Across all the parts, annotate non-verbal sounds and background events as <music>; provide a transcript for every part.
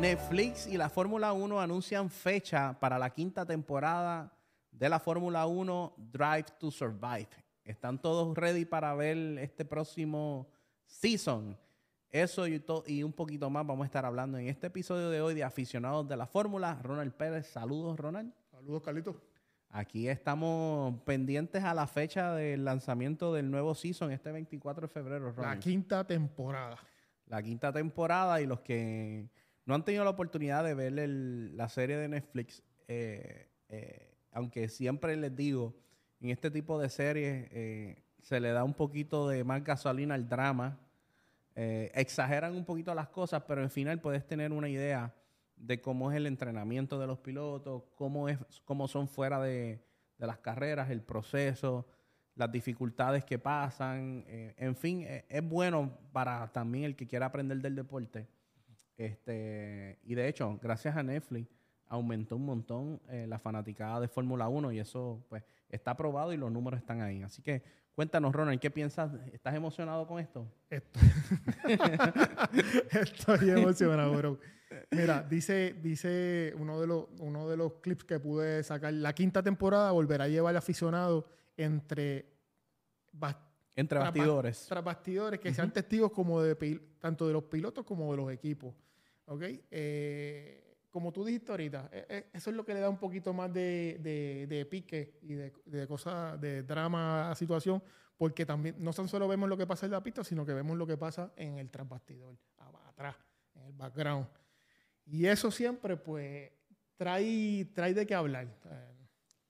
Netflix y la Fórmula 1 anuncian fecha para la quinta temporada de la Fórmula 1 Drive to Survive. ¿Están todos ready para ver este próximo season? Eso y un poquito más vamos a estar hablando en este episodio de hoy de aficionados de la Fórmula. Ronald Pérez, saludos Ronald. Saludos, Carlitos. Aquí estamos pendientes a la fecha del lanzamiento del nuevo season este 24 de febrero, La Ronald. quinta temporada. la quinta temporada y los que no han tenido la oportunidad de ver el- la serie de Netflix, eh, eh, aunque siempre les digo, en este tipo de series eh, se le da un poquito de más gasolina al drama, exageran un poquito las cosas, pero al final puedes tener una idea de cómo es el entrenamiento de los pilotos, cómo, es, cómo son fuera de, de las carreras, el proceso, las dificultades que pasan. eh, en fin, eh, es bueno para también el que quiera aprender del deporte. Este, y de hecho, gracias a Netflix, aumentó un montón eh, la fanaticada de Fórmula 1 y eso pues está aprobado y los números están ahí. Así que cuéntanos, Ronald, ¿qué piensas? ¿Estás emocionado con esto? Estoy, <laughs> Estoy emocionado, bro. Mira, dice, dice uno de los, uno de los clips que pude sacar. La quinta temporada volverá a llevar al aficionado entre bas- Entre bastidores. tras bastidores que sean testigos como de tanto de los pilotos como de los equipos. ¿Ok? Eh, como tú dijiste ahorita, eh, eh, eso es lo que le da un poquito más de, pique y de, cosas, de drama a situación, porque también no tan solo vemos lo que pasa en la pista, sino que vemos lo que pasa en el trasbastidor, aba- atrás, en el background. Y eso siempre, pues, trae, trae de qué hablar.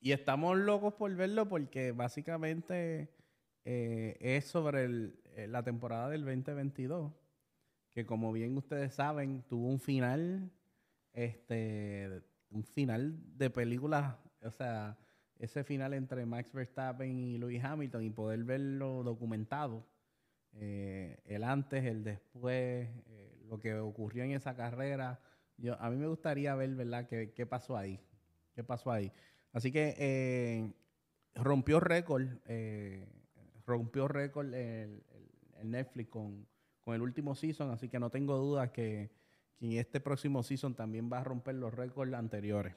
Y estamos locos por verlo porque básicamente eh, es sobre el- eh, la temporada del 2022, que como bien ustedes saben, tuvo un final, este, un final de película, o sea, ese final entre Max Verstappen y Lewis Hamilton y poder verlo documentado, eh, el antes, el después, eh, lo que ocurrió en esa carrera. Yo, a mí me gustaría ver, ¿verdad?, qué, qué pasó ahí. ¿Qué pasó ahí? Así que eh, rompió récord, rompió récord el, el- el Netflix con, con el último season, así que no tengo dudas que, en este próximo season también va a romper los récords anteriores.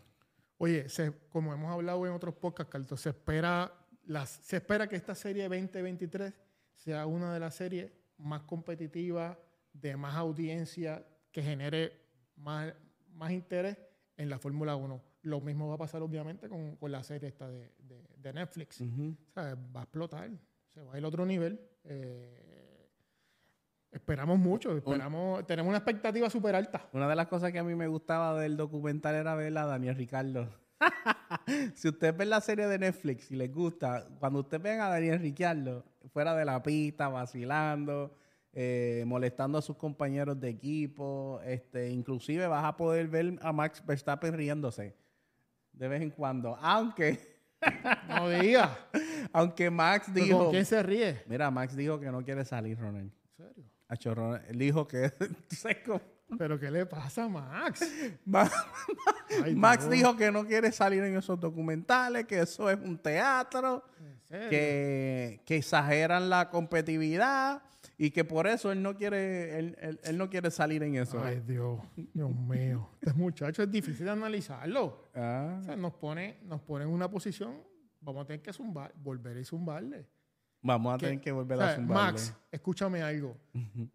Oye, se- como hemos hablado en otros podcasts, Carlos, se espera, las, se espera que esta serie 2023 sea una de las series más competitivas, de más audiencia, que genere más, más interés en la Fórmula 1. Lo mismo va a pasar, obviamente, con, con la serie esta de, de- de Netflix. O sea, va a explotar, se va a ir a otro nivel. Eh, esperamos mucho, esperamos, tenemos una expectativa súper alta. Una de las cosas que a mí me gustaba del documental era ver a Daniel Ricardo. <laughs> si ustedes ven la serie de Netflix y les gusta, cuando ustedes ven a Daniel Ricardo fuera de la pista, vacilando, eh, molestando a sus compañeros de equipo, este, inclusive vas a poder ver a Max Verstappen riéndose de vez en cuando. Aunque, <laughs> No digas. <laughs> aunque Max dijo... ¿Con quién se ríe? Mira, Max dijo que no quiere salir, Ronald. ¿En serio? Acho, Ronald, Él dijo que... <laughs> ¿tú sabes cómo? ¿Pero qué le pasa a Max? <laughs> Ay, Max dijo que no quiere salir en esos documentales, que eso es un teatro, que, que exageran la competitividad y que por eso él no quiere, él, él- él no quiere salir en eso. Ay, Dios. Dios mío. Este muchacho es difícil de analizarlo. Ah, O sea, nos pone, nos pone en una posición, vamos a tener que zumbar, volver y zumbarle. Vamos a Que- tener que volver a zumbarle. Max, escúchame algo.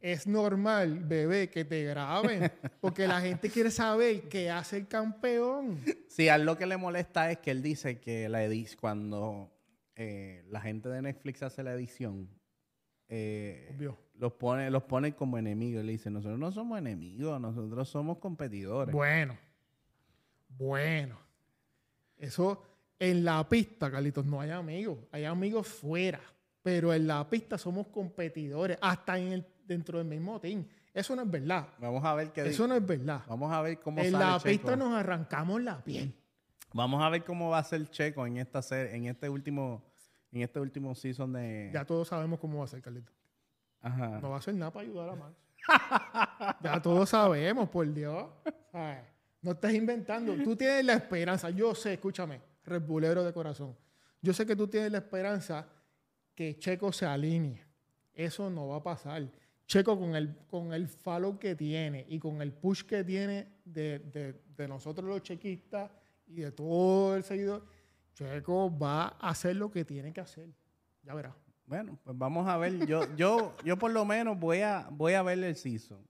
Es normal, bebé, que te graben, porque la gente quiere saber qué hace el campeón. Sí, a él lo que le molesta es que él dice que la cuando eh, la gente de Netflix hace la edición, eh, los pone, los pone como enemigos. Le dice, nosotros no somos enemigos, nosotros somos competidores. Bueno, bueno. Eso en la pista, Carlitos, no hay amigos. Hay amigos fuera. Pero en la pista somos competidores, hasta en el, dentro del mismo team. Eso no es verdad. Vamos a ver qué Eso no es verdad. Vamos a ver cómo En sale la Checo. pista nos arrancamos la piel. Vamos a ver cómo va a ser Checo en esta serie, en este último, en este último season de. Ya todos sabemos cómo va a ser, Carlitos. Ajá. No va a hacer nada para ayudar a Max. <laughs> ya todos sabemos, por Dios. No estás inventando. Tú tienes la esperanza. Yo sé, escúchame, repulero de corazón. Yo sé que tú tienes la esperanza que Checo se alinee. Eso no va a pasar. Checo con el, con el follow que tiene y con el push que tiene de, de- de nosotros los chequistas y de todo el seguidor, Checo va a hacer lo que tiene que hacer. Ya verás. Bueno, pues vamos a ver. Yo, yo, yo por lo menos voy a, voy a ver el season.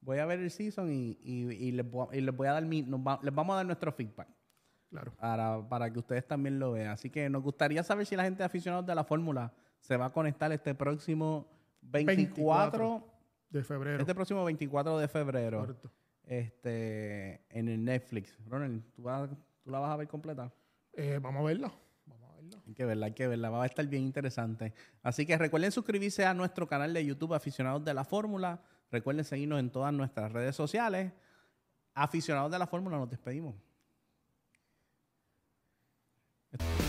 Voy a ver el season y, y, y les, voy, a- y les voy a dar mi, les vamos a dar nuestro feedback Claro. para, para que ustedes también lo vean. Así que nos gustaría saber si la gente aficionada de la fórmula se va a conectar este próximo 24, 24 De febrero. este próximo 24 de febrero, Correcto. este, en el Netflix. Ronald, ¿tú, vas- tú la vas a ver completa? Eh, vamos a verla. Vamos a verla. Hay que verla, hay que verla. Va a estar bien interesante. Así que recuerden suscribirse a nuestro canal de YouTube Aficionados de la Fórmula. Recuerden seguirnos en todas nuestras redes sociales. Aficionados de la Fórmula, nos despedimos. It's-